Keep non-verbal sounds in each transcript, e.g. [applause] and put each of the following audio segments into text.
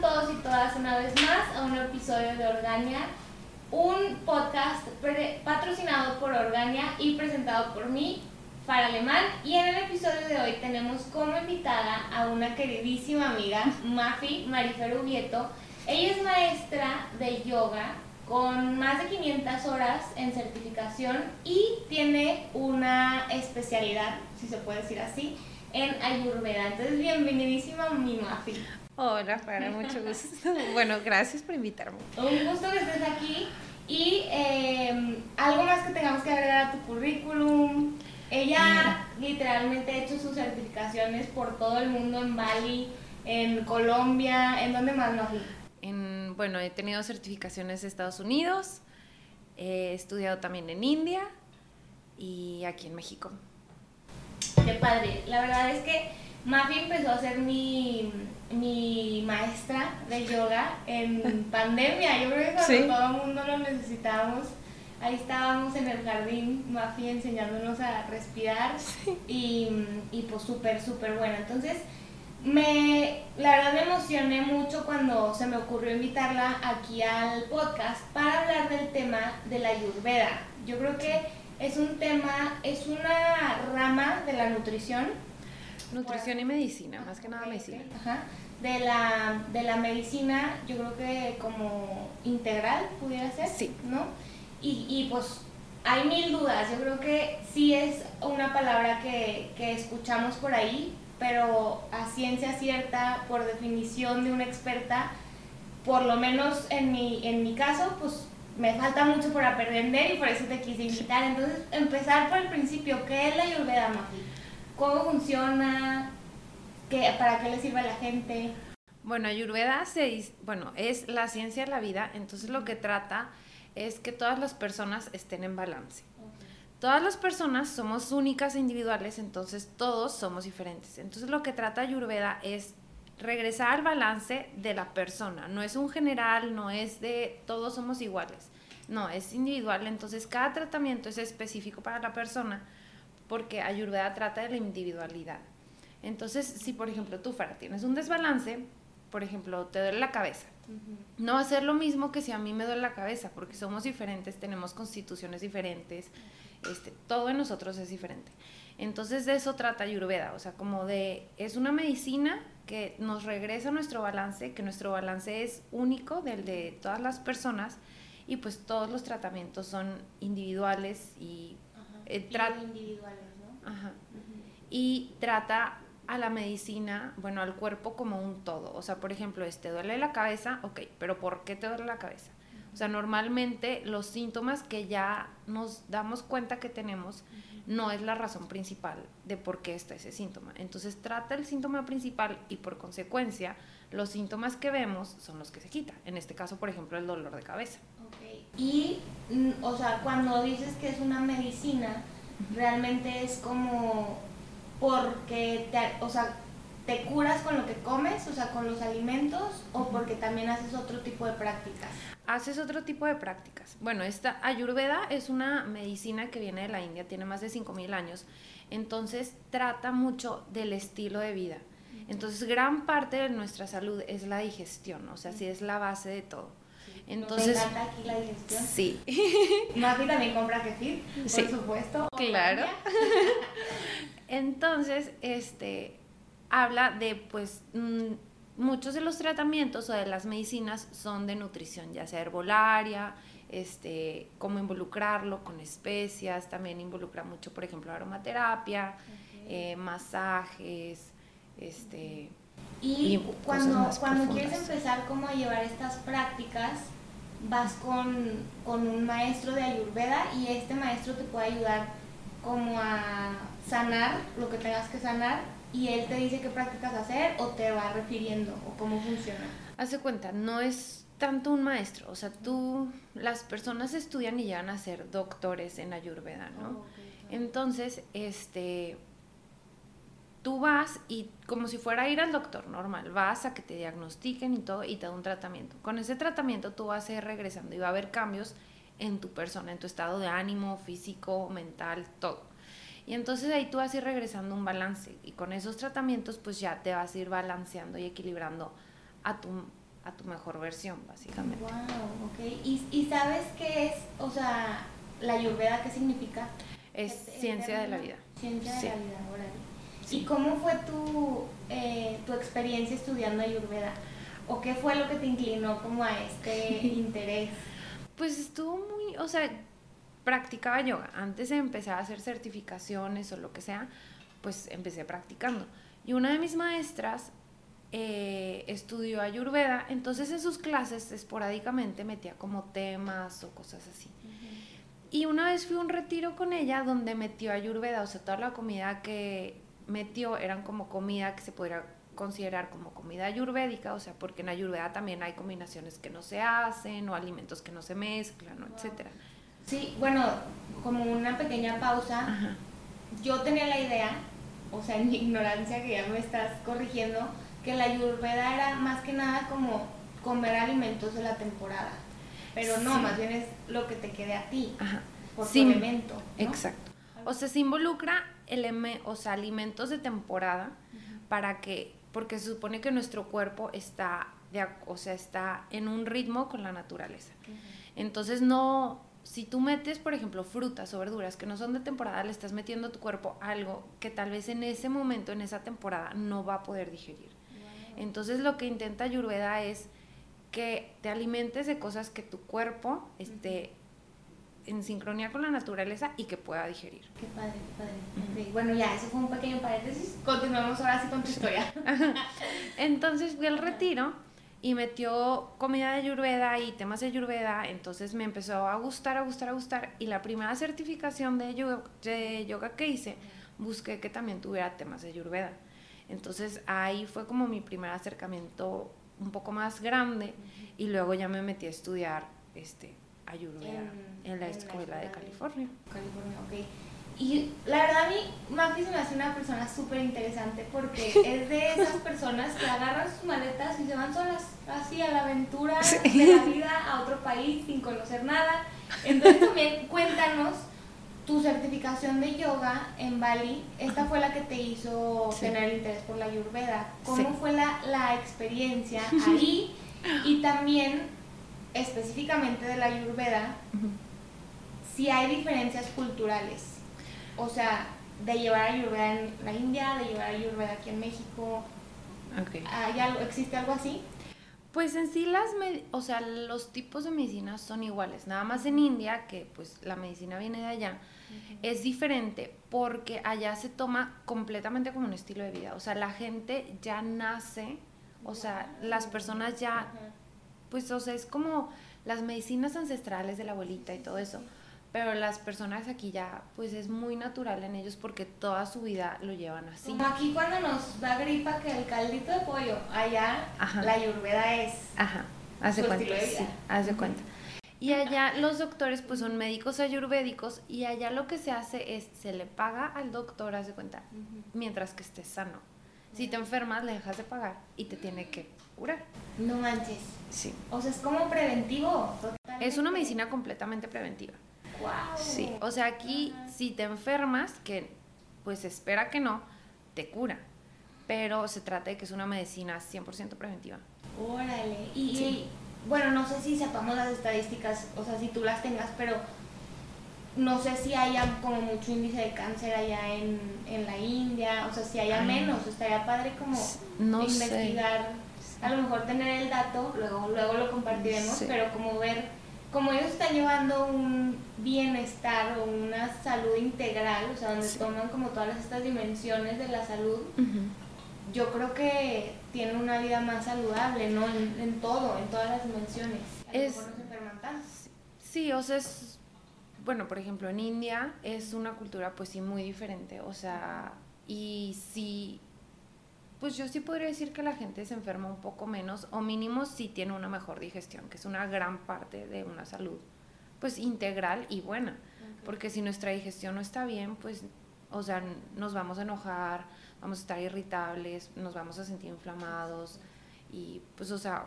todos y todas una vez más a un episodio de Organia, un podcast patrocinado por Organia y presentado por mí, Fara Alemán. Y en el episodio de hoy tenemos como invitada a una queridísima amiga, Mafi Marifer Ubieto. Ella es maestra de yoga con más de 500 horas en certificación y tiene una especialidad, si se puede decir así, en Ayurveda. Entonces, bienvenidísima mi Mafi. Hola, para mucho gusto. [laughs] bueno, gracias por invitarme. Un gusto que estés aquí. Y eh, algo más que tengamos que agregar a tu currículum. Ella literalmente ha hecho sus certificaciones por todo el mundo en Bali, en Colombia, ¿en dónde más, Mafi? En, bueno, he tenido certificaciones en Estados Unidos, he estudiado también en India y aquí en México. Qué padre. La verdad es que Mafi empezó a ser mi, mi maestra de yoga en [laughs] pandemia. Yo creo que cuando todo el mundo lo necesitábamos, ahí estábamos en el jardín, Mafi enseñándonos a respirar y, y pues súper, súper bueno. Entonces, me, la verdad me emocioné mucho cuando se me ocurrió invitarla aquí al podcast para hablar del tema de la ayurveda. Yo creo que es un tema, es una rama de la nutrición. Nutrición y medicina, más que nada medicina. Ajá. De la, de la medicina, yo creo que como integral pudiera ser, sí. ¿no? Y, y pues hay mil dudas, yo creo que sí es una palabra que, que escuchamos por ahí, pero a ciencia cierta, por definición de una experta, por lo menos en mi, en mi caso, pues me falta mucho por aprender y por eso te quise invitar. Entonces, empezar por el principio, ¿qué es la Ayurveda, Mafi? ¿Cómo funciona? ¿Qué, ¿Para qué le sirve a la gente? Bueno, Ayurveda se, bueno, es la ciencia de la vida, entonces lo que trata es que todas las personas estén en balance. Todas las personas somos únicas e individuales, entonces todos somos diferentes. Entonces lo que trata Ayurveda es regresar al balance de la persona. No es un general, no es de todos somos iguales. No, es individual. Entonces cada tratamiento es específico para la persona porque Ayurveda trata de la individualidad. Entonces, si por ejemplo tú, Farah, tienes un desbalance, por ejemplo, te duele la cabeza, no va a ser lo mismo que si a mí me duele la cabeza, porque somos diferentes, tenemos constituciones diferentes, este, todo en nosotros es diferente. Entonces de eso trata Ayurveda, o sea, como de, es una medicina que nos regresa a nuestro balance, que nuestro balance es único del de todas las personas y pues todos los tratamientos son individuales y, eh, individuales, ¿no? Ajá. Y trata a la medicina, bueno, al cuerpo como un todo. O sea, por ejemplo, este duele la cabeza, ok, pero ¿por qué te duele la cabeza? O sea, normalmente los síntomas que ya nos damos cuenta que tenemos no es la razón principal de por qué está ese síntoma. Entonces trata el síntoma principal y por consecuencia los síntomas que vemos son los que se quitan. En este caso, por ejemplo, el dolor de cabeza. Y, mm, o sea, cuando dices que es una medicina, realmente es como porque, te, o sea, te curas con lo que comes, o sea, con los alimentos, o porque también haces otro tipo de prácticas haces otro tipo de prácticas. Bueno, esta Ayurveda es una medicina que viene de la India, tiene más de 5.000 años, entonces trata mucho del estilo de vida. Entonces, gran parte de nuestra salud es la digestión, o sea, sí es la base de todo. Entonces, ¿Te encanta aquí la digestión? Sí. [laughs] Mafi también compra kefir, por sí. supuesto. Claro. [laughs] Entonces, este, habla de, pues, mm, muchos de los tratamientos o de las medicinas son de nutrición, ya sea herbolaria, este, cómo involucrarlo con especias, también involucra mucho, por ejemplo, aromaterapia, eh, masajes, este... Y, cuando, cuando quieres empezar como a llevar estas prácticas, vas con, con un maestro de Ayurveda y este maestro te puede ayudar como a sanar lo que tengas que sanar y él te dice qué prácticas hacer o te va refiriendo o cómo funciona. Hace cuenta, no es tanto un maestro, o sea, tú, las personas estudian y llegan a ser doctores en Ayurveda, ¿no? Oh, Entonces, este, tú vas y como si fuera a ir al doctor normal, vas a que te diagnostiquen y todo y te da un tratamiento. Con ese tratamiento tú vas a ir regresando y va a haber cambios en tu persona, en tu estado de ánimo, físico, mental, todo. Y entonces ahí tú vas a ir regresando un balance y con esos tratamientos pues ya te vas a ir balanceando y equilibrando a tu, a tu mejor versión, básicamente. Wow, ok. ¿Y, ¿Y, sabes qué es, o sea, la ayurveda, qué significa? Es ciencia de la vida. Ciencia de la vida, ¿Y cómo fue tu, eh, tu experiencia estudiando ayurveda? ¿O qué fue lo que te inclinó como a este [laughs] interés? Pues estuvo muy, o sea, practicaba yoga. Antes de empezar a hacer certificaciones o lo que sea, pues empecé practicando. Y una de mis maestras eh, estudió ayurveda, entonces en sus clases esporádicamente metía como temas o cosas así. Y una vez fui a un retiro con ella donde metió ayurveda, o sea, toda la comida que metió eran como comida que se podría considerar como comida ayurvédica, o sea, porque en ayurveda también hay combinaciones que no se hacen o alimentos que no se mezclan, etcétera. Sí, bueno, como una pequeña pausa, yo tenía la idea, o sea, en mi ignorancia que ya me estás corrigiendo, que la ayurveda era más que nada como comer alimentos de la temporada. Pero no, más bien es lo que te quede a ti, por tu elemento. Exacto. O sea, se involucra o sea, alimentos de temporada para que, porque se supone que nuestro cuerpo está, de, o sea, está en un ritmo con la naturaleza. Entonces no, si tú metes, por ejemplo, frutas o verduras que no son de temporada, le estás metiendo a tu cuerpo algo que tal vez en ese momento, en esa temporada, no va a poder digerir. Entonces lo que intenta Ayurveda es que te alimentes de cosas que tu cuerpo esté en sincronía con la naturaleza y que pueda digerir. Qué padre, qué padre. Bueno, ya, eso fue un pequeño paréntesis. Continuamos ahora sí con tu historia. [laughs] entonces fui al retiro y metió comida de Ayurveda y temas de Ayurveda, entonces me empezó a gustar, a gustar, a gustar. Y la primera certificación de yoga, de yoga que hice, busqué que también tuviera temas de Ayurveda. Entonces ahí fue como mi primer acercamiento un poco más grande y luego ya me metí a estudiar este Ayurveda en, la escuela de California. California, ok. Y la verdad a mí Mafi se me hace una persona súper interesante porque [laughs] es de esas personas que agarran sus maletas y se van solas así a la aventura de la vida a otro país sin conocer nada. Entonces también cuéntanos tu certificación de yoga en Bali, esta fue la que te hizo tener interés por la Ayurveda. ¿Cómo fue la, la experiencia [laughs] ahí? y también, específicamente de la Ayurveda, si hay diferencias culturales. O sea, de llevar Ayurveda en la India, de llevar Ayurveda aquí en México. ¿Hay algo, ¿Existe algo así? Pues en sí las, o sea, los tipos de medicinas son iguales, nada más en India, que pues la medicina viene de allá, es diferente porque allá se toma completamente como un estilo de vida, o sea, la gente ya nace, o sea, las personas ya, pues, o sea, es como las medicinas ancestrales de la abuelita y todo eso pero las personas aquí ya, pues es muy natural en ellos porque toda su vida lo llevan así. Como aquí cuando nos da gripa que el caldito de pollo, allá la ayurveda es Ajá, hace cuenta, sí, hace cuenta. Y allá los doctores pues son médicos ayurvédicos y allá lo que se hace es, se le paga al doctor, hace cuenta, mientras que estés sano. Si te enfermas, le dejas de pagar y te tiene que curar. No manches. Sí. O sea, es como preventivo. Es una medicina completamente preventiva. Sí, o sea, aquí si te enfermas, que pues espera que no, te cura. Pero se trata de que es una medicina 100% preventiva. Órale. Y, bueno, no sé si sepamos las estadísticas, o sea, si tú las tengas, pero no sé si haya como mucho índice de cáncer allá en, la India, o sea, si haya menos, estaría padre como investigar, a lo mejor tener el dato, luego, luego lo compartiremos, pero como ver como ellos están llevando un bienestar o una salud integral, o sea, donde toman como todas estas dimensiones de la salud, yo creo que tienen una vida más saludable, ¿no? En, todo, en todas las dimensiones. es, Sí, o sea, es, bueno, por ejemplo, en India es una cultura pues sí muy diferente, o sea, y sí pues yo sí podría decir que la gente se enferma un poco menos o mínimo si tiene una mejor digestión, que es una gran parte de una salud pues integral y buena, porque si nuestra digestión no está bien, pues o sea, nos vamos a enojar, vamos a estar irritables, nos vamos a sentir inflamados y pues o sea,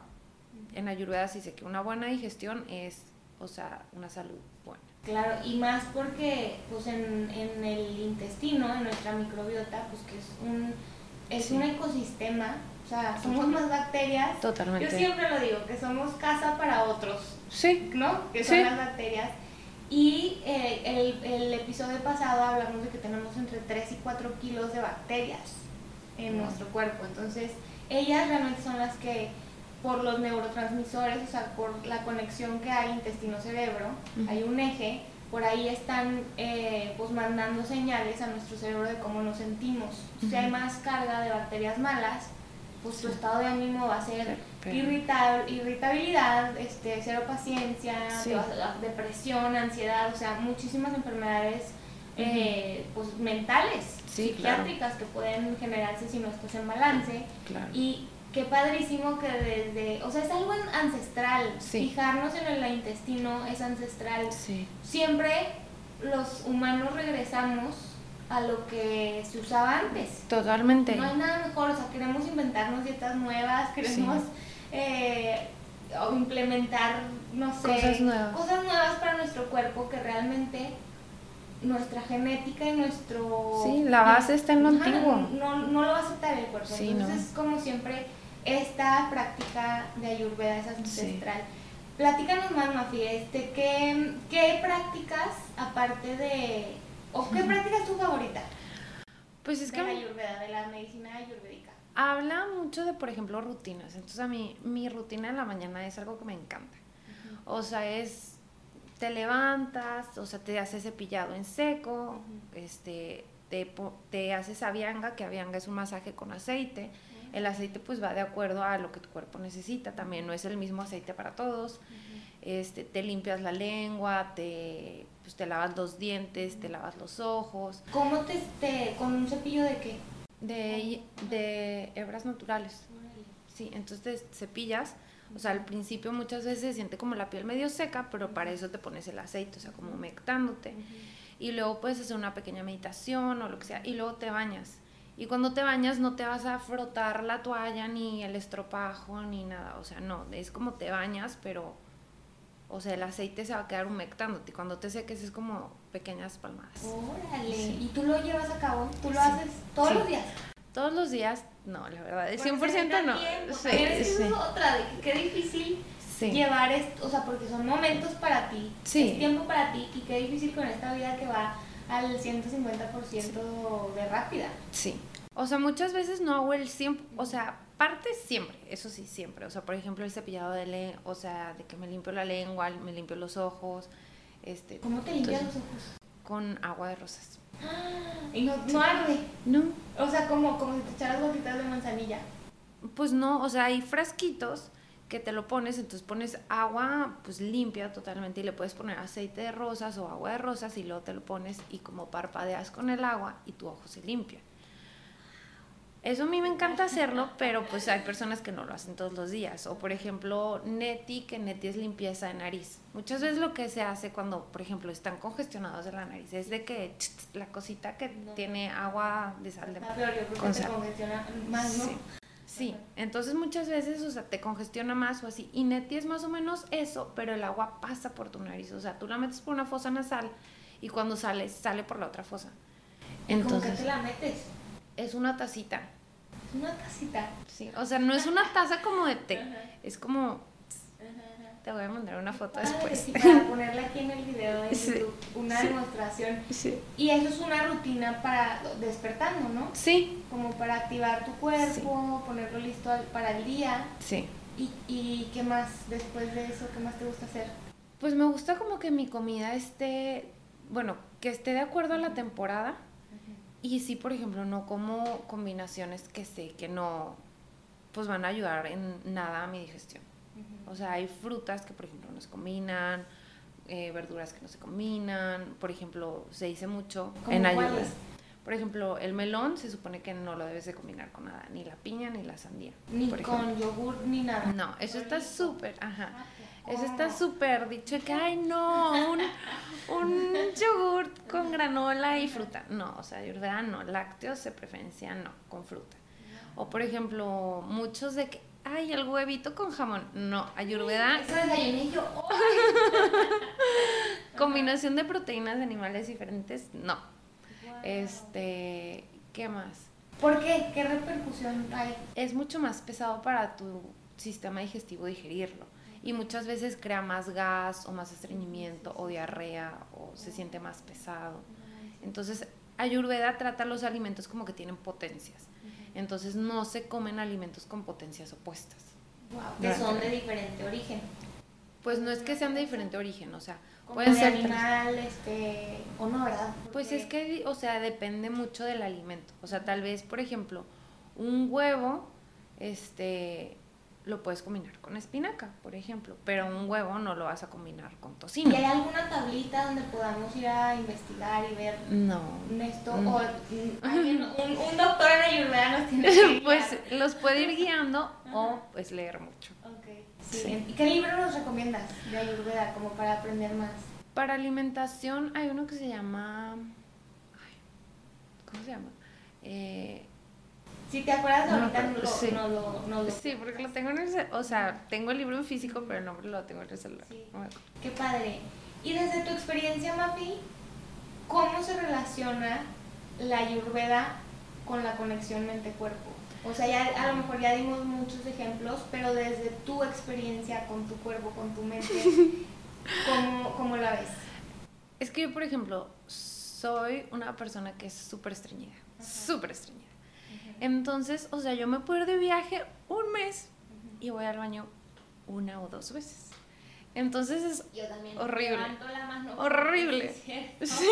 en Ayurveda sí sé que una buena digestión es, o sea, una salud buena. Claro, y más porque pues en, en el intestino, en nuestra microbiota, pues que es un es un ecosistema, o sea, somos más bacterias. Totalmente. Yo siempre lo digo, que somos casa para otros. Sí. ¿No? Que son las bacterias. Y eh, el, el, episodio pasado hablamos de que tenemos entre 3 y 4 kilos de bacterias en nuestro cuerpo. Entonces, ellas realmente son las que, por los neurotransmisores, o sea, por la conexión que hay intestino-cerebro, hay un eje, por ahí están eh, pues mandando señales a nuestro cerebro de cómo nos sentimos. Si hay más carga de bacterias malas, pues tu estado de ánimo va a ser irritabilidad, este, cero paciencia, depresión, ansiedad, o sea, muchísimas enfermedades eh, pues, mentales, psiquiátricas que pueden generarse si no estás en balance. Y qué padrísimo que desde, o sea, es algo ancestral. Fijarnos en el intestino es ancestral. Siempre los humanos regresamos a lo que se usaba antes. Totalmente. No hay nada mejor, o sea, queremos inventarnos dietas nuevas, queremos eh, implementar, no sé, cosas nuevas. cosas nuevas para nuestro cuerpo que realmente nuestra genética y nuestro... Sí, la base está en lo antiguo. No, no, lo va a aceptar el cuerpo. Entonces, como siempre, esta práctica de Ayurveda es ancestral. Platícanos más, Mafi, este, ¿qué, ¿qué prácticas, aparte de... o qué práctica es tu favorita? Pues es de que... la Ayurveda, de la medicina ayurvédica. Habla mucho de, por ejemplo, rutinas. Entonces a mí, mi rutina en la mañana es algo que me encanta. O sea, es te levantas, o sea, te haces cepillado en seco, este, te, te haces avianga, que avianga es un masaje con aceite. El aceite pues va de acuerdo a lo que tu cuerpo necesita, también no es el mismo aceite para todos. Este, te limpias la lengua, te, pues, te lavas los dientes, te lavas los ojos. ¿Cómo te, te con un cepillo de qué? De, de hebras naturales. Sí, entonces te cepillas o sea, al principio muchas veces se siente como la piel medio seca, pero para eso te pones el aceite, o sea, como humectándote. Y luego puedes hacer una pequeña meditación o lo que sea, y luego te bañas. Y cuando te bañas no te vas a frotar la toalla ni el estropajo ni nada, o sea, no, es como te bañas, pero, o sea, el aceite se va a quedar humectándote. Cuando te seques es como pequeñas palmadas. Órale, ¿y tú lo llevas a cabo? ¿Tú lo haces todos los días? Todos los días no, la verdad, el 100% no. sí, es otra, de qué difícil llevar esto, o sea, porque son momentos para ti, sí. es tiempo para ti, y qué difícil con esta vida que va al 150% de rápida. Sí. O sea, muchas veces no hago el 100, o sea, parte siempre, eso sí, siempre. O sea, por ejemplo, el cepillado de lengua, o sea, de que me limpio la lengua, me limpio los ojos. Este, ¿Cómo te limpias los ojos? Con agua de rosas. Y no, no arde. No. O sea, como, como si te echaras gotitas de manzanilla. Pues no, o sea, hay frasquitos que te lo pones, entonces pones agua pues limpia totalmente y le puedes poner aceite de rosas o agua de rosas y luego te lo pones y como parpadeas con el agua y tu ojo se limpia. Eso a mí me encanta hacerlo, pero pues hay personas que no lo hacen todos los días. O por ejemplo, Neti, que Neti es limpieza de nariz. Muchas veces lo que se hace cuando, por ejemplo, están congestionados de la nariz es de que la cosita que tiene agua de sal de mar. Con sal. congestiona más, ¿no? Sí. Sí, entonces muchas veces, o sea, te congestiona más o así. Y Neti es más o menos eso, pero el agua pasa por tu nariz. O sea, tú la metes por una fosa nasal y cuando sales, sale por la otra fosa. Entonces, ¿Cómo que te la metes? Es una tacita. Una tacita. Sí, o sea, no es una taza como de té, es como... Te voy a mandar una foto después. para ponerla aquí en el video de YouTube, una demostración. Sí. Y eso es una rutina para despertando, ¿no? Sí. Como para activar tu cuerpo, ponerlo listo para el día. Sí. ¿Y, ¿Y qué más después de eso? ¿Qué más te gusta hacer? Pues me gusta como que mi comida esté, bueno, que esté de acuerdo a la temporada y sí, por ejemplo, no como combinaciones que sé que no, pues van a ayudar en nada a mi digestión. O sea, hay frutas que, por ejemplo, no se combinan, eh, verduras que no se combinan. Por ejemplo, se dice mucho en ayudas. Por ejemplo, el melón se supone que no lo debes de combinar con nada, ni la piña ni la sandía. Ni con yogur ni nada. No, eso está súper, ajá. Ah, eso está súper dicho que, ay, no, un, un yogur con granola y fruta. No, o sea, ayurveda no, lácteos de preferencia no, con fruta. O por ejemplo, muchos de que, ay, el huevito con jamón. No, ayurveda. Eso es yo. [laughs] Combinación de proteínas de animales diferentes, no. Este, ¿qué más? ¿Por qué? ¿Qué repercusión hay? Es mucho más pesado para tu sistema digestivo digerirlo y muchas veces crea más gas o más estreñimiento o diarrea o se siente más pesado. Entonces, Ayurveda trata los alimentos como que tienen potencias. Entonces, no se comen alimentos con potencias opuestas. Wow, que son de diferente origen. Pues no es que sean de diferente origen, o sea, pueden ser animal, este, o no, ¿verdad? Pues es que, o sea, depende mucho del alimento. O sea, tal vez, por ejemplo, un huevo, este, lo puedes combinar con espinaca, por ejemplo, pero un huevo no lo vas a combinar con tocino. ¿Y hay alguna tablita donde podamos ir a investigar y ver no. esto? O un, un, doctor en Ayurveda nos tiene que [laughs] Pues los puede ir guiando o pues leer mucho. Okay. Sí. ¿Y qué libro nos recomiendas de Ayurveda como para aprender más? Para alimentación hay uno que se llama... ¿Cómo se llama? Eh, si te acuerdas ahorita no, lo, sí. no, lo, no, lo, Sí, porque lo tengo en el o sea, tengo el libro en físico, pero el nombre lo tengo en el celular. Sí. Qué padre. Y desde tu experiencia, Mapi, ¿cómo se relaciona la ayurveda con la conexión mente-cuerpo? O sea, ya a lo mejor ya dimos muchos ejemplos, pero desde tu experiencia con tu cuerpo, con tu mente, [laughs] ¿cómo, cómo la ves? Es que yo, por ejemplo, soy una persona que es súper estreñida, súper estreñida. Entonces, o sea, yo me puedo ir de viaje un mes y voy al baño una o dos veces. Entonces es horrible. horrible. [laughs] Sí,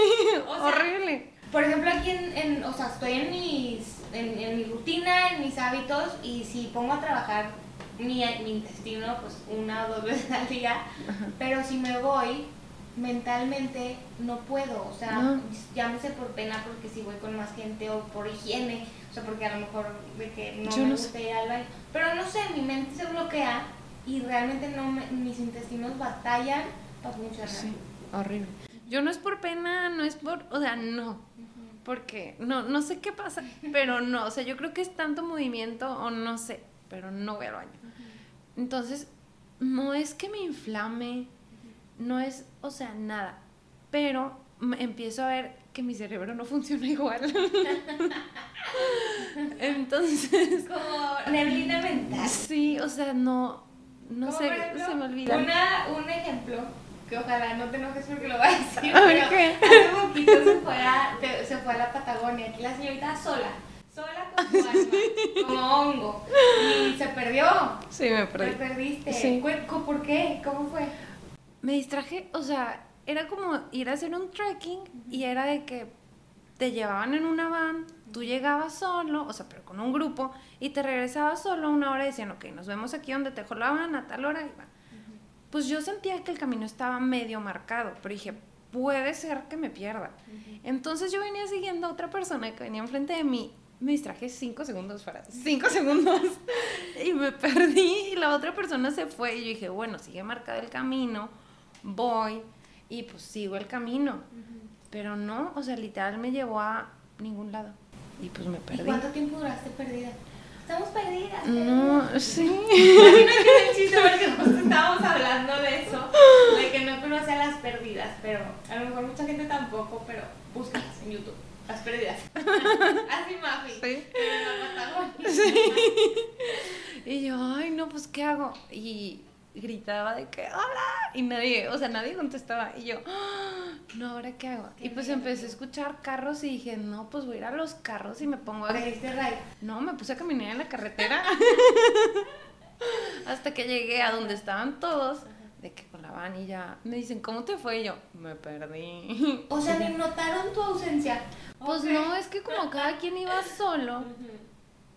horrible. Por ejemplo, aquí en, o sea, estoy en mis, en, mi rutina, en mis hábitos, y si pongo a trabajar mi, mi intestino, pues una o dos veces al día, pero si me voy, mentalmente no puedo, o sea, llámese por pena porque si voy con más gente o por higiene, o sea, porque a lo mejor de que no me gusta ir al baño, pero no sé, mi mente se bloquea y realmente no mis intestinos batallan para funcionar. Sí, horrible. Yo no es por pena, no es por, o sea, no, porque no, no sé qué pasa, pero no, o sea, yo creo que es tanto movimiento o no sé, pero no voy al baño. Entonces, no es que me inflame, no es, o sea, nada. Pero empiezo a ver que mi cerebro no [laughs] funciona igual. Entonces. Como neblina mental. Sí, o sea, no. No sé, se me olvida. Una, un ejemplo, que ojalá no te enojes porque lo voy a decir, pero hace poquito se fue, a, se fue a la Patagonia, aquí la señorita sola, sola con su alma, como hongo, y se perdió. Sí, me perdí. Te perdiste. Sí. ¿Por qué? ¿Cómo fue? Me distraje, o sea, era como ir a hacer un trekking y era de que te llevaban en una van, tú llegabas solo, o sea, pero con un grupo, y te regresabas solo una hora y decían, ok, nos vemos aquí donde te dejó la van a tal hora y va. Pues yo sentía que el camino estaba medio marcado, pero dije, puede ser que me pierda. Entonces yo venía siguiendo a otra persona que venía enfrente de mí, me distraje cinco segundos para cinco segundos [laughs] y me perdí y la otra persona se fue y yo dije, bueno, sigue marcado el camino voy y pues sigo el camino. Pero no, o sea, literal me llevó a ningún lado. Y pues me perdí. ¿Y cuánto tiempo duraste perdida? Estamos perdidas. No, sí. [laughs] que el chiste porque justo estábamos hablando de eso, [laughs] de que no conocía las perdidas, pero a lo mejor mucha gente tampoco, pero búscalas en YouTube. Las perdidas. [laughs] Así Mafi. Sí. Pero sí. Y yo, ay, no, pues, ¿qué hago? Y gritaba de que hola y nadie, o sea, nadie contestaba y yo, ah, no, ahora qué hago? y pues empecé a escuchar carros y dije, no, pues voy a ir a los carros y me pongo a No, me puse a caminar en la carretera [laughs] hasta que llegué a donde estaban todos. De que con la van y ya me dicen, ¿cómo te fue? Y yo, me perdí. O sea, ni notaron tu ausencia. Pues no, es que como cada quien iba [laughs] solo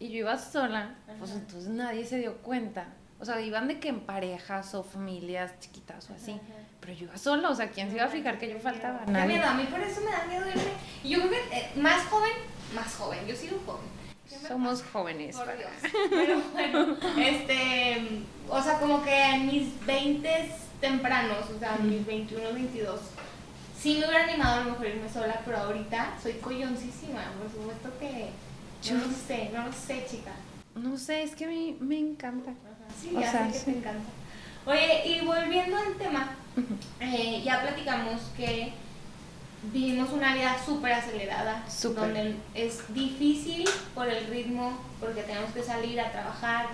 y yo iba sola, pues entonces nadie se dio cuenta. O sea, iban de que en parejas o familias chiquitas o así. Pero yo iba sola, o sea, ¿quién se iba a fijar que yo faltaba? Qué miedo, a mí por eso me da miedo irme. Y yo creo que eh, más joven, más joven, yo sigo joven. Somos jóvenes. Por Dios. Pero bueno, este, o sea, como que en mis 20 tempranos, o sea, en mis 21, 22, sí me hubiera animado a lo mejor irme sola, pero ahorita soy colloncísima, por supuesto que, yo no sé, no lo sé, chica. No sé, es que a mí me encanta. Sí, ya sé que te encanta. Oye, y volviendo al tema, eh, ya platicamos que vivimos una vida súper acelerada, donde es difícil por el ritmo, porque tenemos que salir a trabajar,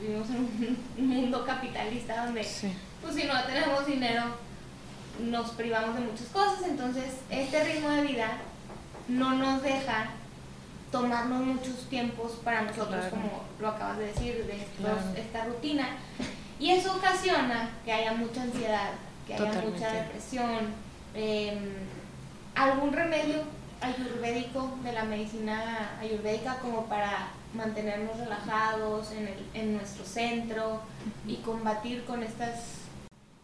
vivimos en un [laughs] mundo capitalista donde, pues si no tenemos dinero, nos privamos de muchas cosas, entonces este ritmo de vida no nos deja tomarnos muchos tiempos para nosotros, como lo acabas de decir, de esta rutina. Y eso ocasiona que haya mucha ansiedad, que haya mucha depresión. Em, ¿Algún remedio ayurvédico de la medicina ayurvédica como para mantenernos relajados en, el, en nuestro centro y combatir con estas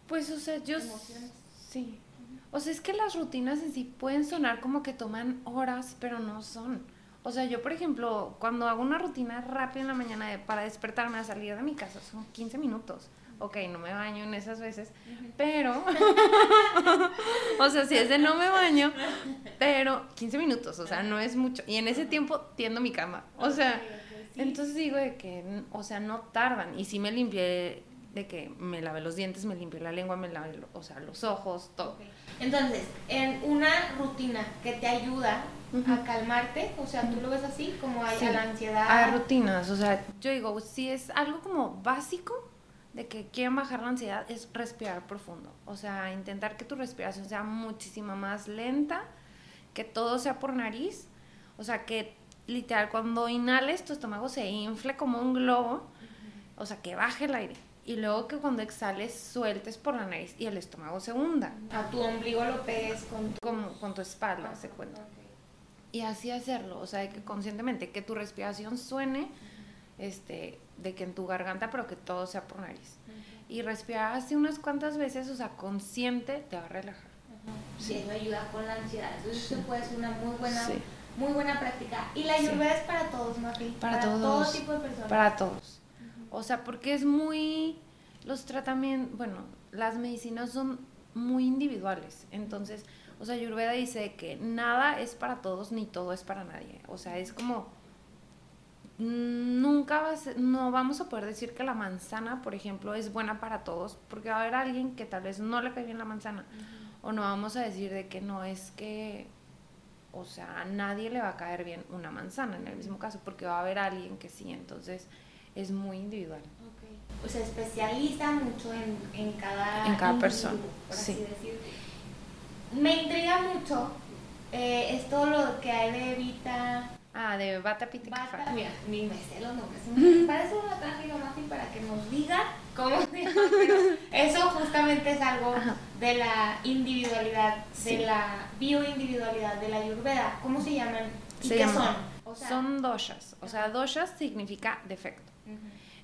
pues o sea yo sí. O sea es que las rutinas en sí pueden sonar como que toman horas pero no son o sea yo por ejemplo cuando hago una rutina rápida en la mañana para despertarme a salir de mi casa son 15 minutos ok, no me baño en esas veces, pero, [laughs] o sea, si es de no me baño, pero 15 minutos, o sea, no es mucho. Y en ese tiempo tiendo mi cama, o sea, entonces digo de que, o sea, no tardan. Y si me limpié, de que me lavé los dientes, me limpié la lengua, me lavé, o sea, los ojos, todo. Entonces, en una rutina que te ayuda a calmarte, o sea, tú lo ves así, como hay a la ansiedad. Hay rutinas, o sea, yo digo, si es algo como básico, de que quieren bajar la ansiedad es respirar profundo. O sea, intentar que tu respiración sea muchísimo más lenta, que todo sea por nariz. O sea, que literal cuando inhales tu estómago se infle como un globo. O sea, que baje el aire. Y luego que cuando exhales sueltes por la nariz y el estómago se hunda. A tu ombligo lo pegues con tu... Como con tu espalda, se cuenta. Y así hacerlo. O sea, que conscientemente, que tu respiración suene este, de que en tu garganta, pero que todo sea por nariz. Y respirar así unas cuantas veces, o sea, consciente, te va a relajar. Sí, eso ayuda con la ansiedad. Entonces, eso puede ser una muy buena, muy buena práctica. Y la ayurveda es para todos, Mafi. Para, todos. todo tipo de personas. Para todos. O sea, porque es muy. Los tratamientos, bueno, las medicinas son muy individuales. Entonces, o sea, Ayurveda dice que nada es para todos ni todo es para nadie. O sea, es como nunca va no vamos a poder decir que la manzana, por ejemplo, es buena para todos, porque va a haber alguien que tal vez no le cae bien la manzana. O no vamos a decir de que no es que, o sea, a nadie le va a caer bien una manzana en el mismo caso, porque va a haber alguien que sí, entonces es muy individual. Okay. O sea, especializa mucho en, en cada, en cada persona. sí. Me intriga mucho eh, es todo lo que hay de Vita Ah, de Bata Pita Bata, mira, ni me sé los nombres. Para eso la traje yo, Mati, para que nos diga cómo se llama. Eso justamente es algo de la individualidad, de la bioindividualidad de la Ayurveda. ¿Cómo se llaman? ¿Y qué son? son doshas. O sea, doshas significa defecto.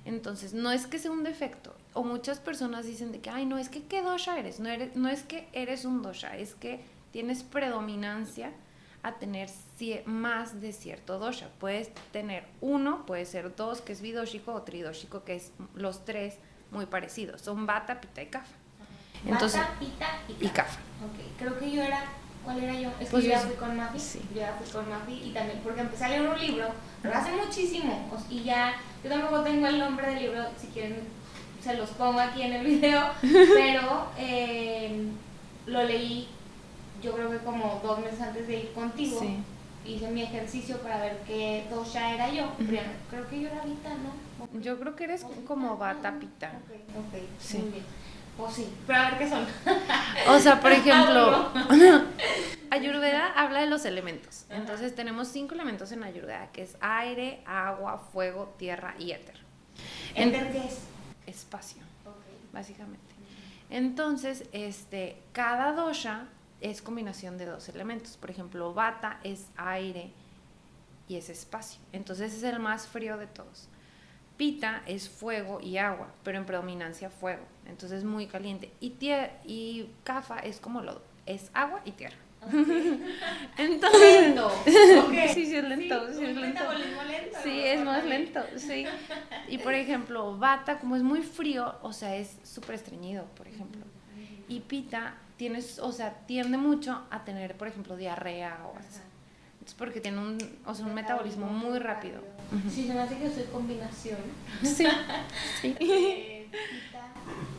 Entonces, no es que sea un defecto. O muchas personas dicen de que, ay, no, es que qué dosha eres. No, eres, no es que eres un dosha, es que tienes predominancia a tener más de cierto dosha. Puedes tener uno, puede ser dos, que es vidóxico, o tridóxico, que es los tres muy parecidos. Son bata, pita y kafa. Entonces, bata, pita y kafa. creo que yo era, ¿cuál era yo? Es que pues yo ya fui con Mafi, sí. yo ya fui con Mafi y también, porque empecé a leer un libro, pero hace muchísimo, y ya, yo tampoco tengo el nombre del libro, si quieren se los pongo aquí en el video, [laughs] pero eh, lo leí yo creo que como dos meses antes de ir contigo, hice mi ejercicio para ver qué dosha era yo. Creo que yo era Vita, ¿no? Yo creo que eres como Bata Pita. Ok, sí. muy bien. O sí, pero a ver qué son. o sea, por [laughs] ejemplo, [laughs] Ayurveda habla de los elementos. Entonces tenemos cinco elementos en Ayurveda, que es aire, agua, fuego, tierra y éter. ¿Éter qué es? Espacio, básicamente. Entonces, este, cada dosha es combinación de dos elementos. Por ejemplo, bata es aire y es espacio. Entonces es el más frío de todos. Pita es fuego y agua, pero en predominancia fuego. Entonces es muy caliente. Y, y Cafa es como lodo, es agua y tierra. [laughs] Entonces, lento. [laughs] Sí, sí es lento. Sí, es lento. Sí, es más lento. Sí. Y por ejemplo, bata, como es muy frío, o sea, es súper estreñido, por ejemplo. Y pita tienes, o sea, tiende mucho a tener, por ejemplo, diarrea o así. Es porque tiene un, o sea, un metabolismo muy rápido. Sí, se me hace que soy combinación. Sí, [laughs] sí.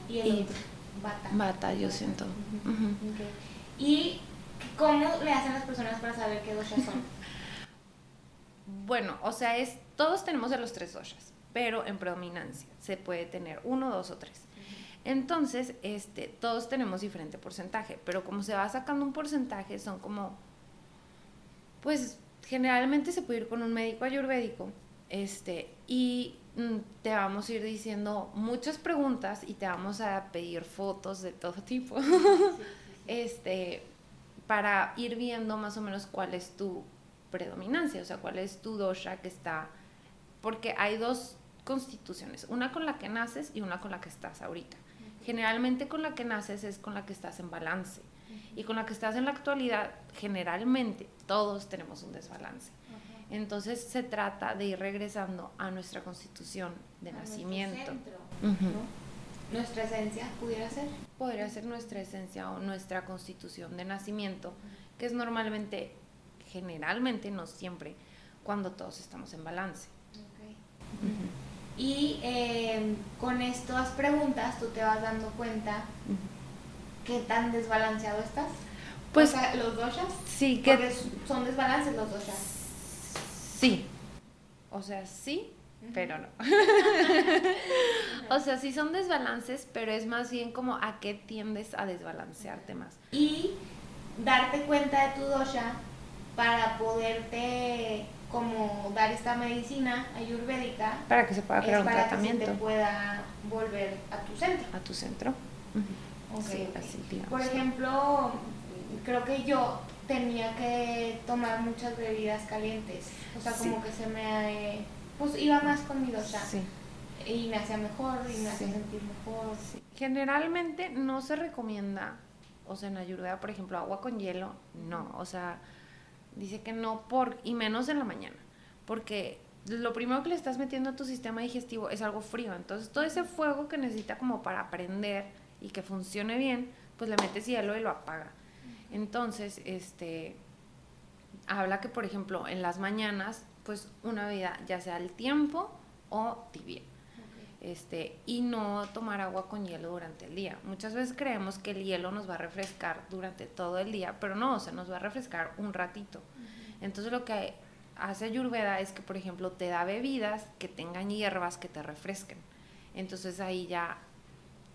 Y el bata. Bata, yo siento. ¿Y ¿Cómo le hacen las personas para saber qué doshas son? [laughs] bueno, o sea, es todos tenemos de los tres doshas, pero en predominancia se puede tener uno, dos o tres. Entonces, este, todos tenemos diferente porcentaje, pero como se va sacando un porcentaje, son como, pues generalmente se puede ir con un médico ayurvédico, este, y te vamos a ir diciendo muchas preguntas y te vamos a pedir fotos de todo tipo, [laughs] este, para ir viendo más o menos cuál es tu predominancia, o sea, cuál es tu dosha que está, porque hay dos constituciones, una con la que naces y una con la que estás ahorita. Generalmente con la que naces es con la que estás en balance. Y con la que estás en la actualidad, generalmente todos tenemos un desbalance. Entonces se trata de ir regresando a nuestra constitución de nacimiento. Nuestra esencia pudiera ser. Podría ser nuestra esencia o nuestra constitución de nacimiento, que es normalmente, generalmente, no siempre, cuando todos estamos en balance. Y eh, con estas preguntas tú te vas dando cuenta qué tan desbalanceado estás. Pues, o sea, los doshas. Sí, que. Porque son desbalances los doshas. Sí. O sea, sí, pero no. [laughs] o sea, sí son desbalances, pero es más bien como a qué tiendes a desbalancearte más. Y darte cuenta de tu dosha para poderte como dar esta medicina ayurvédica para que se pueda crear un tratamiento que se pueda volver a tu centro. A tu centro. Sí, así, por ejemplo creo que yo tenía que tomar muchas bebidas calientes. O sea como que se me pues iba más con mi dosha sí. y me hacía mejor y me hacía sentir mejor. Generalmente no se recomienda o sea en ayurveda por ejemplo agua con hielo no. O sea Dice que no por, y menos en la mañana, porque lo primero que le estás metiendo a tu sistema digestivo es algo frío. Entonces todo ese fuego que necesita como para prender y que funcione bien, pues le metes hielo y lo apaga. Entonces, este, habla que por ejemplo en las mañanas, pues una bebida ya sea al tiempo o tibia este, y no tomar agua con hielo durante el día. Muchas veces creemos que el hielo nos va a refrescar durante todo el día, pero no, o sea, nos va a refrescar un ratito. Entonces lo que hace Ayurveda es que, por ejemplo, te da bebidas que tengan hierbas que te refresquen. Entonces ahí ya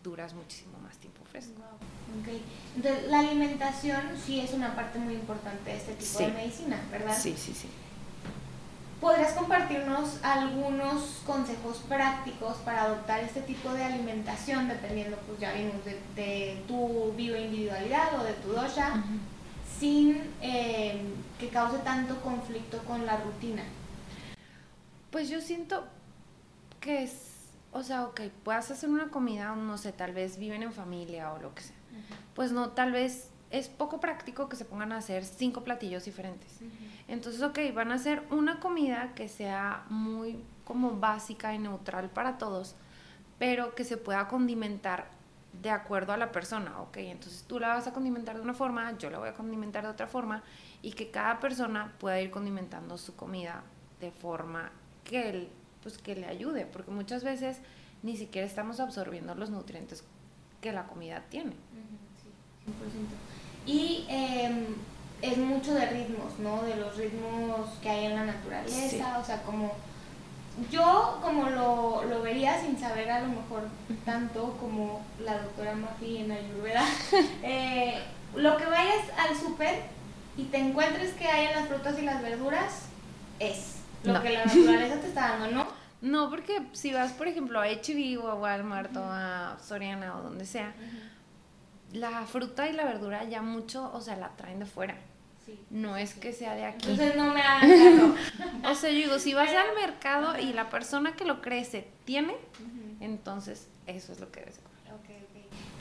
duras muchísimo más tiempo fresco. Entonces la alimentación sí es una parte muy importante de este tipo de medicina, ¿verdad? Sí, sí, sí. ¿Podrías compartirnos algunos consejos prácticos para adoptar este tipo de alimentación, dependiendo, pues ya vimos, de, tu bioindividualidad o de tu dosha, sin eh, que cause tanto conflicto con la rutina? Pues yo siento que es, o sea, ok, puedas hacer una comida, no sé, tal vez viven en familia o lo que sea. Pues no, tal vez es poco práctico que se pongan a hacer cinco platillos diferentes. Entonces, ok, van a hacer una comida que sea muy como básica y neutral para todos, pero que se pueda condimentar de acuerdo a la persona, ok, entonces tú la vas a condimentar de una forma, yo la voy a condimentar de otra forma y que cada persona pueda ir condimentando su comida de forma que, pues, que le ayude, porque muchas veces ni siquiera estamos absorbiendo los nutrientes que la comida tiene. Sí, 100%. Y eh, es mucho de ritmos, ¿no? De los ritmos que hay en la naturaleza, o sea, como yo como lo, lo, vería sin saber a lo mejor tanto como la doctora Mafi en Ayurveda, [laughs] eh, lo que vayas al súper y te encuentres que hay en las frutas y las verduras es lo que la naturaleza te está dando, ¿no? No, porque si vas, por ejemplo, a HB o a Walmart o a Soriana o donde sea, la fruta y la verdura ya mucho, o sea, la traen de fuera. No es que sea de aquí. Entonces no me hagan [laughs] o sea, yo digo, si vas al mercado y la persona que lo crece tiene, entonces eso es lo que debes comer.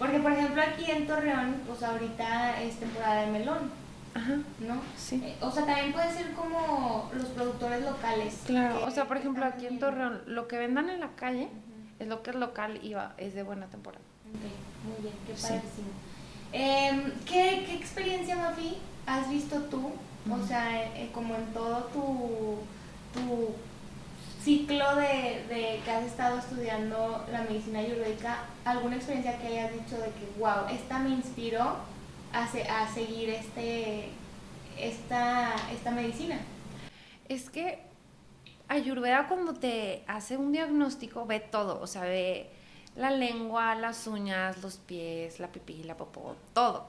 Porque, por ejemplo, aquí en Torreón, pues ahorita es temporada de melón. Ajá. ¿No? Sí. Eh, o sea, también puede ser como los productores locales. Claro, o sea, por ejemplo, aquí en Torreón, lo que vendan en la calle es lo que es local y va, es de buena temporada. muy bien, qué padrísimo. Em, ¿qué, ¿Qué experiencia, Mafi, has visto tú, o sea, eh, como en todo tu, tu ciclo de, de, que has estado estudiando la medicina ayurvédica, alguna experiencia que hayas dicho de que, wow, esta me inspiró a, a seguir este, esta, esta medicina? Es que Ayurveda cuando te hace un diagnóstico ve todo, o sea, ve la lengua, las uñas, los pies, la pipí, la popó, todo.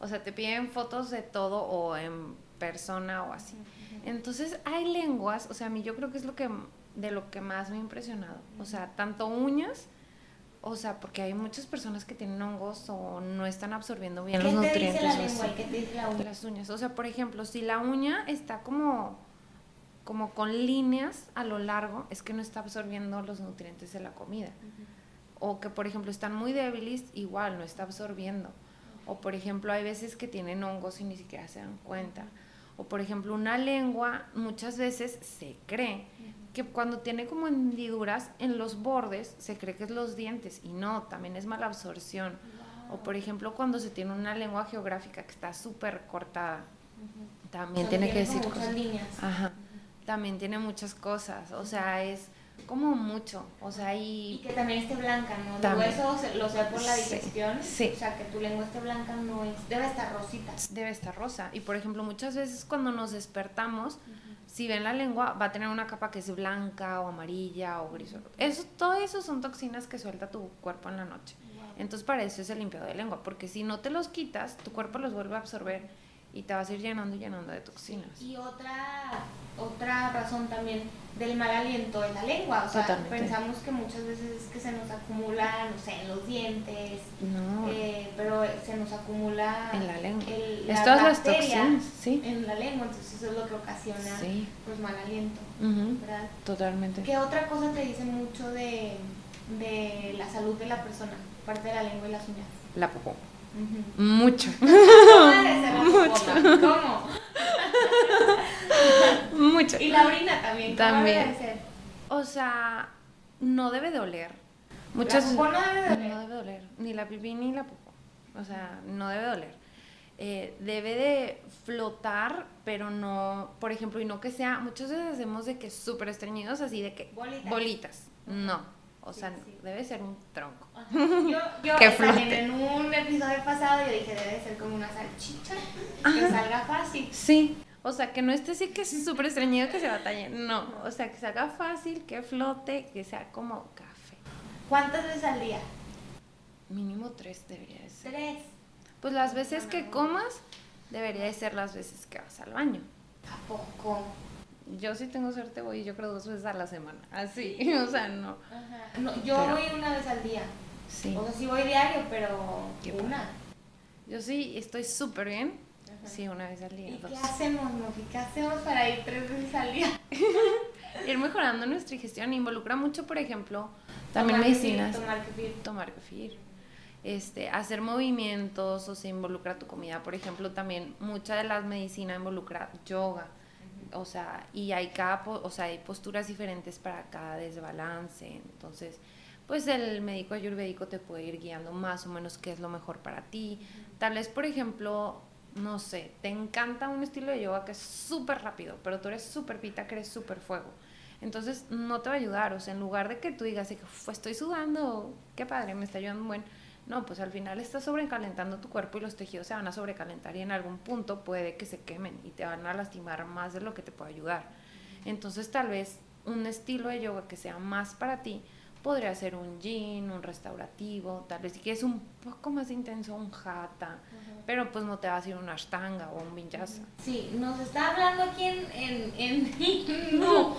O sea, te piden fotos de todo o en persona o así. Entonces hay lenguas, o sea, a mí yo creo que es lo que de lo que más me ha impresionado. O sea, tanto uñas, o sea, porque hay muchas personas que tienen hongos o no están absorbiendo bien los nutrientes. la lengua qué te dice la uña? Las uñas. O sea, por ejemplo, si la uña está como, como con líneas a lo largo, es que no está absorbiendo los nutrientes de la comida. O que, por ejemplo, están muy débiles, igual no está absorbiendo. O por ejemplo, hay veces que tienen hongos y ni siquiera se dan cuenta. O por ejemplo, una lengua muchas veces se cree que cuando tiene como hendiduras en los bordes se cree que es los dientes y no, también es mala absorción. O por ejemplo, cuando se tiene una lengua geográfica que está súper cortada, también tiene, que decir cosas. Líneas. Ajá. También tiene muchas cosas, o sea, es como mucho, o sea, y... Y que también esté blanca, ¿no? También. eso lo sé por la digestión, sí, o sea, que tu lengua esté blanca no es, debe estar rosita. Debe estar rosa, y por ejemplo, muchas veces cuando nos despertamos, si ven la lengua, va a tener una capa que es blanca o amarilla o gris. Eso, todo eso son toxinas que suelta tu cuerpo en la noche. Entonces para eso es el limpiado de lengua, porque si no te los quitas, tu cuerpo los vuelve a absorber y te vas a ir llenando y llenando de toxinas. Y otra, otra razón también del mal aliento es la lengua. O sea, pensamos que muchas veces es que se nos acumula, no sé, en los dientes, no. Eh, pero se nos acumula en la lengua. El, la todas las toxinas, sí. En la lengua, entonces eso es lo que ocasiona pues mal aliento, ¿verdad? Totalmente. ¿Qué otra cosa te dice mucho de, de la salud de la persona, aparte de la lengua y las uñas? La popó. Mucho. [laughs] [laughs] Mucho. ¿Cómo? [laughs] Mucho. Y la orina también. también. O sea, no debe doler. Muchas, la no debe doler. No debe doler. Ni la pipí ni la popó. O sea, no debe doler. Eh, debe de flotar, pero no, por ejemplo, y no que sea, muchas veces hacemos de que súper estreñidos, así de que bolitas. No, o sea, debe ser un tronco. Yo, yo [laughs] también en un episodio pasado yo dije, debe ser como una salchicha, que salga fácil. Sí, o sea, que no esté así que es súper estreñido que se batalle. No, o sea, que salga fácil, que flote, que sea como café. ¿Cuántas veces al día? Mínimo tres debería ser. ¿Tres? Pues las veces que comas, debería de ser las veces que vas al baño. ¿A poco? Yo sí tengo suerte, voy yo creo dos veces a la semana. Así, [laughs] o sea, no. no yo voy una vez al día. Sí. O sea, sí voy diario, pero una. Yo sí estoy súper bien. Sí, una vez al día. ¿Y qué hacemos, ¿Qué hacemos para ir tres veces al día? [laughs] ir mejorando nuestra digestión involucra mucho, por ejemplo, también medicinas. tomar kefir. Tomar kefir. Este, hacer movimientos o se involucra tu comida. Por ejemplo, también mucha de las medicinas involucra yoga o sea, y hay cada, o sea, hay posturas diferentes para cada desbalance, entonces, pues el médico ayurvédico te puede ir guiando más o menos qué es lo mejor para ti. Tal vez, por ejemplo, no sé, te encanta un estilo de yoga que es súper rápido, pero tú eres súper pita, que eres súper fuego. Entonces no te va a ayudar, o sea, en lugar de que tú digas, estoy sudando, qué padre, me está ayudando buen no, pues al final estás sobrecalentando tu cuerpo y los tejidos se van a sobrecalentar y en algún punto puede que se quemen y te van a lastimar más de lo que te puede ayudar. Entonces tal vez un estilo de yoga que sea más para ti podría ser un yin, un restaurativo, tal vez si quieres un poco más intenso, un hatha, pero pues no te va a ir un ashtanga o un vinyasa. Sí, nos está hablando aquí en, en, en [laughs] no,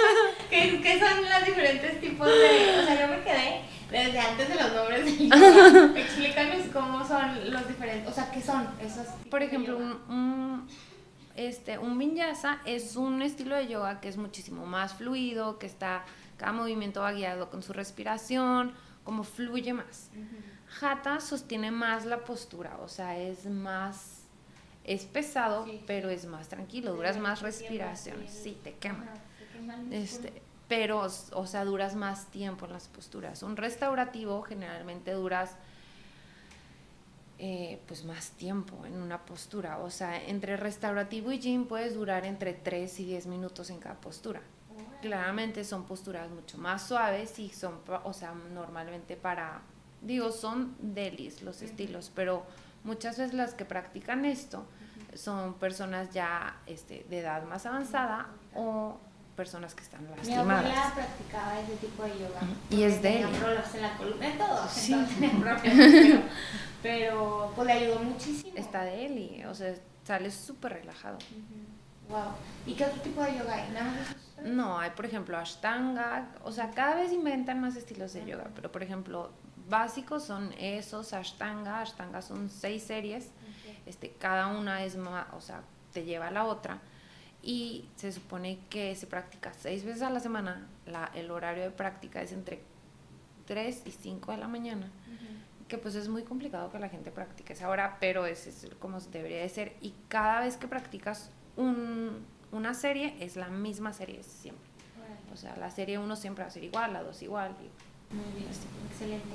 [laughs] ¿Qué, son los diferentes tipos de, o sea, yo me quedé desde antes de los nombres del [laughs] Explícanos cómo son los diferentes, o sea, ¿qué son esos? Por ejemplo, un, este, un vinyasa es un estilo de yoga que es muchísimo más fluido, que está, cada movimiento va guiado con su respiración, como fluye más. Hatha sostiene más la postura, o sea, es más, es pesado, pero es más tranquilo, duras más respiraciones, sí, te quema. Este, pero, o sea, duras más tiempo en las posturas. Un restaurativo generalmente duras eh, pues más tiempo en una postura. O sea, entre restaurativo y gym puedes durar entre 3 y 10 minutos en cada postura. Claramente son posturas mucho más suaves y son, o sea, normalmente para, digo, son delis los estilos, pero Muchas veces las que practican esto son personas ya este, de edad más avanzada o personas que están lastimadas. Mi abuela practicaba ese tipo de yoga. Y es de él. en la columna, en todo. Sí. [laughs] pero, pero, pues le ayudó muchísimo. Está de él y, o sea, sale súper relajado. Wow. ¿Y qué otro tipo de yoga hay? ¿Nada más no, hay por ejemplo Ashtanga, o sea, cada vez inventan más estilos de yoga, pero por ejemplo, básicos son esos, Ashtanga, Ashtanga son seis series, este, cada una es más, o sea, te lleva a la otra y se supone que se practica seis veces a la semana. La, el horario de práctica es entre 3 y 5 de la mañana, que pues es muy complicado que la gente practique esa hora, pero es, es como debería de ser. Y cada vez que practicas un, una serie, es la misma serie siempre. O sea, la serie 1 siempre va a ser igual, la 2 igual. muy bien, excelente.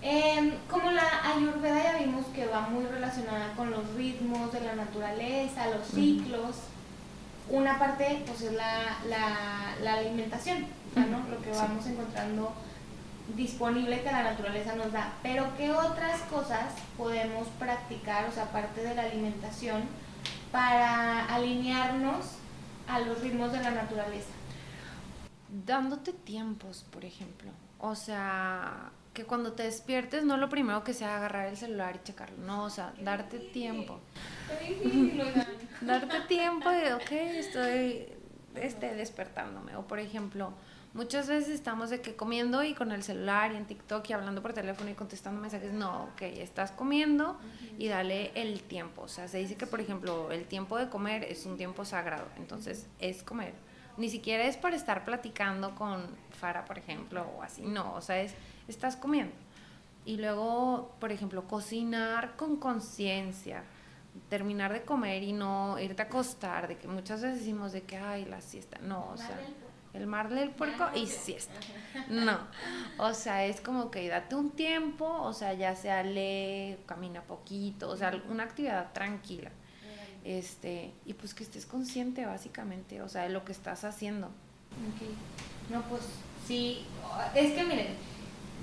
Em, como la ayurveda ya vimos que va muy relacionada con los ritmos de la naturaleza, los ciclos una parte pues es la, la, alimentación, ¿no? lo que vamos encontrando disponible que la naturaleza nos da. Pero ¿qué otras cosas podemos practicar, o sea, aparte de la alimentación, para alinearnos a los ritmos de la naturaleza? Dándote tiempos, por ejemplo. O sea, que cuando te despiertes no lo primero que sea agarrar el celular y checarlo, no, o sea, darte tiempo. darte tiempo de, ok, estoy este, despertándome. O por ejemplo, muchas veces estamos de que comiendo y con el celular y en TikTok y hablando por teléfono y contestando mensajes. No, ok, estás comiendo y dale el tiempo. O sea, se dice que, por ejemplo, el tiempo de comer es un tiempo sagrado. Entonces, es comer. Ni siquiera es para estar platicando con Fara, por ejemplo, o así. No, o sea, es estás comiendo. Y luego, por ejemplo, cocinar con conciencia, terminar de comer y no irte a acostar, de que muchas veces decimos de que, ay, la siesta, no, o sea, el mar del puerco y siesta. No, o sea, es como que date un tiempo, o sea, ya sea lee, camina poquito, o sea, una actividad tranquila. Este, y pues que estés consciente básicamente, o sea, de lo que estás haciendo. No, pues sí, es que miren,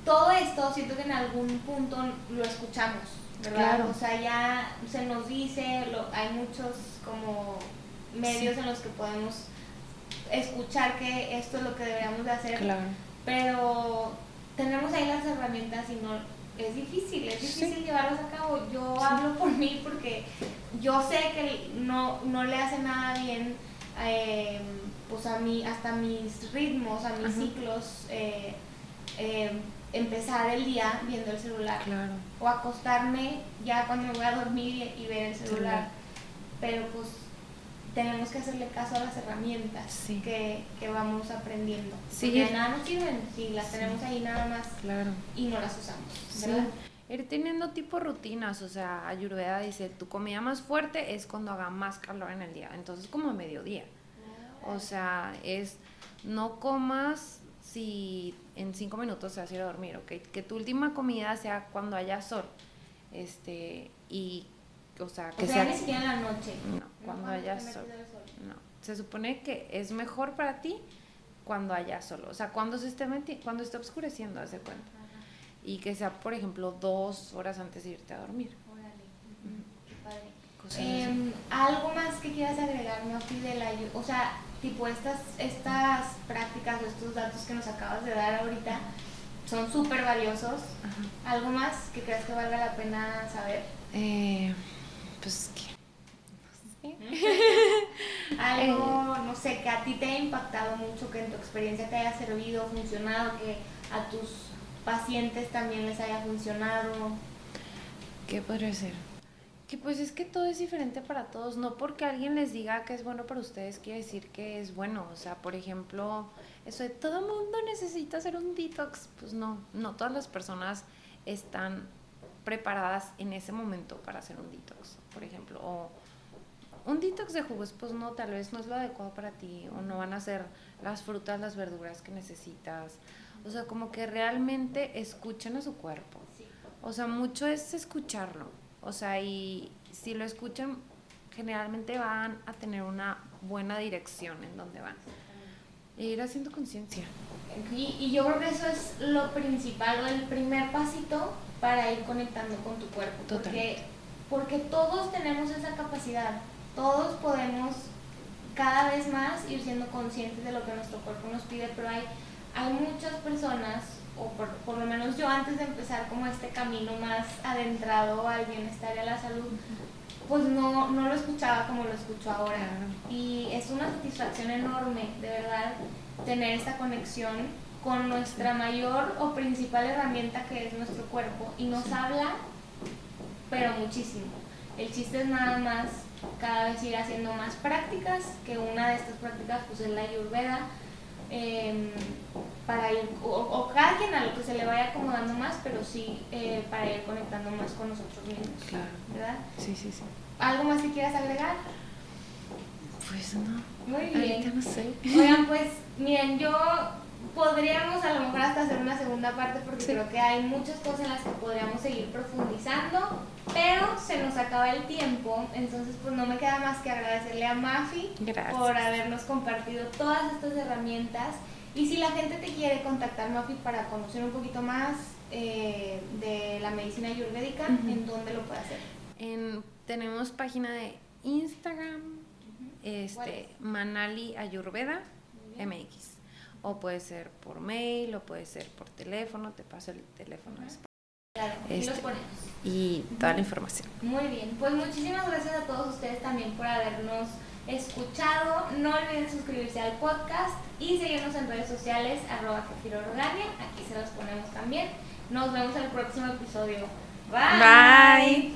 todo esto siento que en algún punto lo escuchamos, ¿verdad? O sea, ya se nos dice, lo, hay muchos como medios en los que podemos escuchar que esto es lo que deberíamos de hacer, claro. pero tenemos ahí las herramientas y no es difícil, es difícil llevarlas a cabo. Yo hablo por mí porque yo sé que no, no le hace nada bien eh, pues a mí, hasta mis ritmos, a mis ciclos. Eh, eh, empezar el día viendo el celular. O acostarme ya cuando me voy a dormir y, ver el celular. Pero pues tenemos que hacerle caso a las herramientas que, que, vamos aprendiendo. Sí. Porque nada nos sirven si las tenemos ahí nada más claro. y no las usamos. ¿verdad? Ir teniendo tipo rutinas, o sea, Ayurveda dice, tu comida más fuerte es cuando haga más calor en el día, entonces como a mediodía. O sea, es no comas si en cinco minutos te vas a ir a dormir, ¿ok? Que tu última comida sea cuando haya sol. Este, y, o sea, que sea... ni siquiera en la noche. No, cuando haya sol. No, se supone que es mejor para ti cuando haya sol. O sea, cuando se esté, cuando esté oscureciendo, hace cuenta. Y que sea, por ejemplo, dos horas antes de irte a dormir. Órale, qué padre. Em, ¿Algo más que quieras agregar, no? De la, o sea, tipo estas, estas prácticas o estos datos que nos acabas de dar ahorita son súper valiosos. ¿Algo más que creas que valga la pena saber? Eh, pues que... [laughs] Algo, no sé, que a ti te haya impactado mucho, que en tu experiencia te haya servido, funcionado, que a tus pacientes también les haya funcionado. ¿Qué podría ser? Pues es que todo es diferente para todos, no porque alguien les diga que es bueno para ustedes quiere decir que es bueno, o sea, por ejemplo, eso de todo mundo necesita hacer un detox, pues no, no todas las personas están preparadas en ese momento para hacer un detox, por ejemplo, o un detox de jugos, pues no, tal vez no es lo adecuado para ti, o no van a ser las frutas, las verduras que necesitas, o sea, como que realmente escuchen a su cuerpo, o sea, mucho es escucharlo o sea, y si lo escuchan, generalmente van a tener una buena dirección en donde van. E ir haciendo conciencia. Y, yo creo que eso es lo principal, o el primer pasito para ir conectando con tu cuerpo. Porque porque todos tenemos esa capacidad, todos podemos cada vez más ir siendo conscientes de lo que nuestro cuerpo nos pide, pero hay, hay muchas personas, o por, por lo menos yo antes de empezar como este camino más adentrado al bienestar y a la salud, pues no, no lo escuchaba como lo escucho ahora. Y es una satisfacción enorme, de verdad, tener esta conexión con nuestra mayor o principal herramienta que es nuestro cuerpo. Y nos habla, pero muchísimo. El chiste es nada más cada vez ir haciendo más prácticas, que una de estas prácticas pues es la ayurveda, em, para ir, o, cada quien a lo que se le vaya acomodando más, pero sí eh, para ir conectando más con nosotros mismos. Claro. ¿Verdad? Sí, sí, sí. ¿Algo más que quieras agregar? Pues no. Muy bien. no sé. Oigan, pues, [laughs] miren, yo podríamos a lo mejor hasta hacer una segunda parte porque creo que hay muchas cosas en las que podríamos seguir profundizando, pero se nos acaba el tiempo, entonces pues no me queda más que agradecerle a Mafi por habernos compartido todas estas herramientas. Y si la gente te quiere contactar, Mafi, para conocer un poquito más eh, de la medicina ayurvédica, ¿en dónde lo puede hacer? En, tenemos página de Instagram, este, Manali Ayurveda MX o puede ser por mail, o puede ser por teléfono, te paso el teléfono después. Claro, este, y los este, ponemos. Y toda la información. Muy bien, pues muchísimas gracias a todos ustedes también por habernos escuchado. No olviden suscribirse al podcast y seguirnos en redes sociales, arroba Aquí se los ponemos también. Nos vemos en el próximo episodio. Bye. Bye.